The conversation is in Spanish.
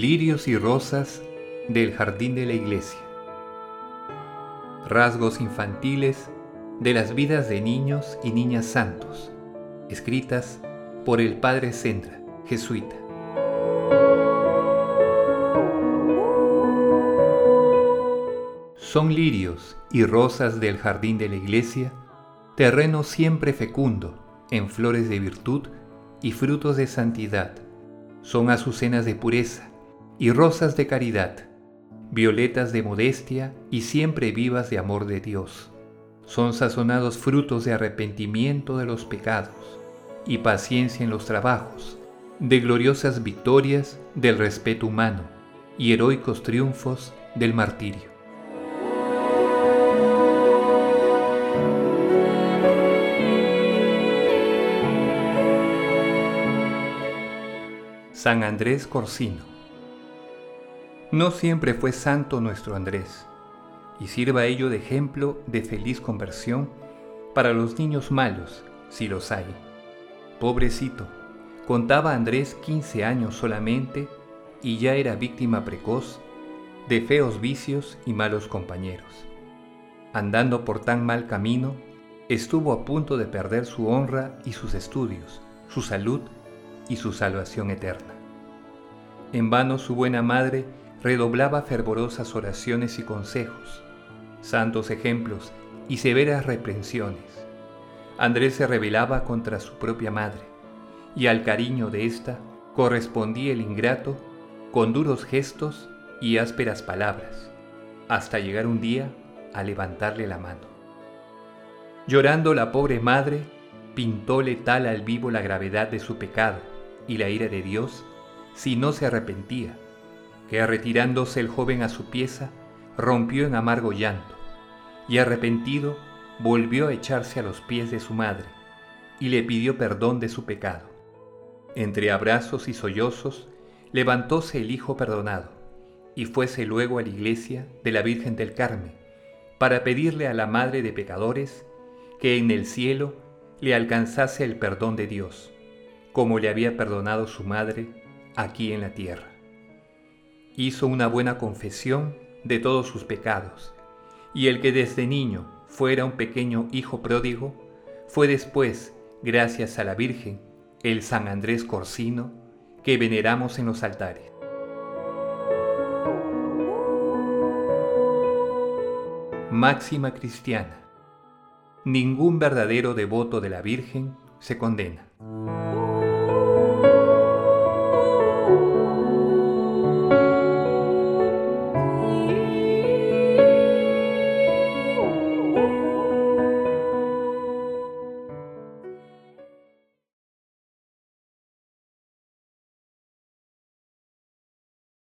Lirios y rosas del jardín de la iglesia. Rasgos infantiles de las vidas de niños y niñas santos, escritas por el padre Sendra, jesuita. Son lirios y rosas del jardín de la iglesia, terreno siempre fecundo en flores de virtud y frutos de santidad. Son azucenas de pureza y rosas de caridad, violetas de modestia y siempre vivas de amor de Dios. Son sazonados frutos de arrepentimiento de los pecados y paciencia en los trabajos, de gloriosas victorias del respeto humano y heroicos triunfos del martirio. San Andrés Corsino. No siempre fue santo nuestro Andrés, y sirva ello de ejemplo de feliz conversión para los niños malos, si los hay. Pobrecito, contaba Andrés 15 años solamente y ya era víctima precoz de feos vicios y malos compañeros. Andando por tan mal camino, estuvo a punto de perder su honra y sus estudios, su salud y su salvación eterna. En vano su buena madre redoblaba fervorosas oraciones y consejos, santos ejemplos y severas reprensiones. Andrés se rebelaba contra su propia madre, y al cariño de ésta correspondía el ingrato con duros gestos y ásperas palabras, hasta llegar un día a levantarle la mano. Llorando la pobre madre, pintóle tal al vivo la gravedad de su pecado y la ira de Dios si no se arrepentía, que retirándose el joven a su pieza, rompió en amargo llanto, y arrepentido volvió a echarse a los pies de su madre, y le pidió perdón de su pecado. Entre abrazos y sollozos, levantóse el hijo perdonado, y fuese luego a la iglesia de la Virgen del Carmen, para pedirle a la Madre de Pecadores que en el cielo le alcanzase el perdón de Dios como le había perdonado su madre aquí en la tierra. Hizo una buena confesión de todos sus pecados, y el que desde niño fuera un pequeño hijo pródigo, fue después, gracias a la Virgen, el San Andrés Corsino, que veneramos en los altares. Máxima cristiana. Ningún verdadero devoto de la Virgen se condena.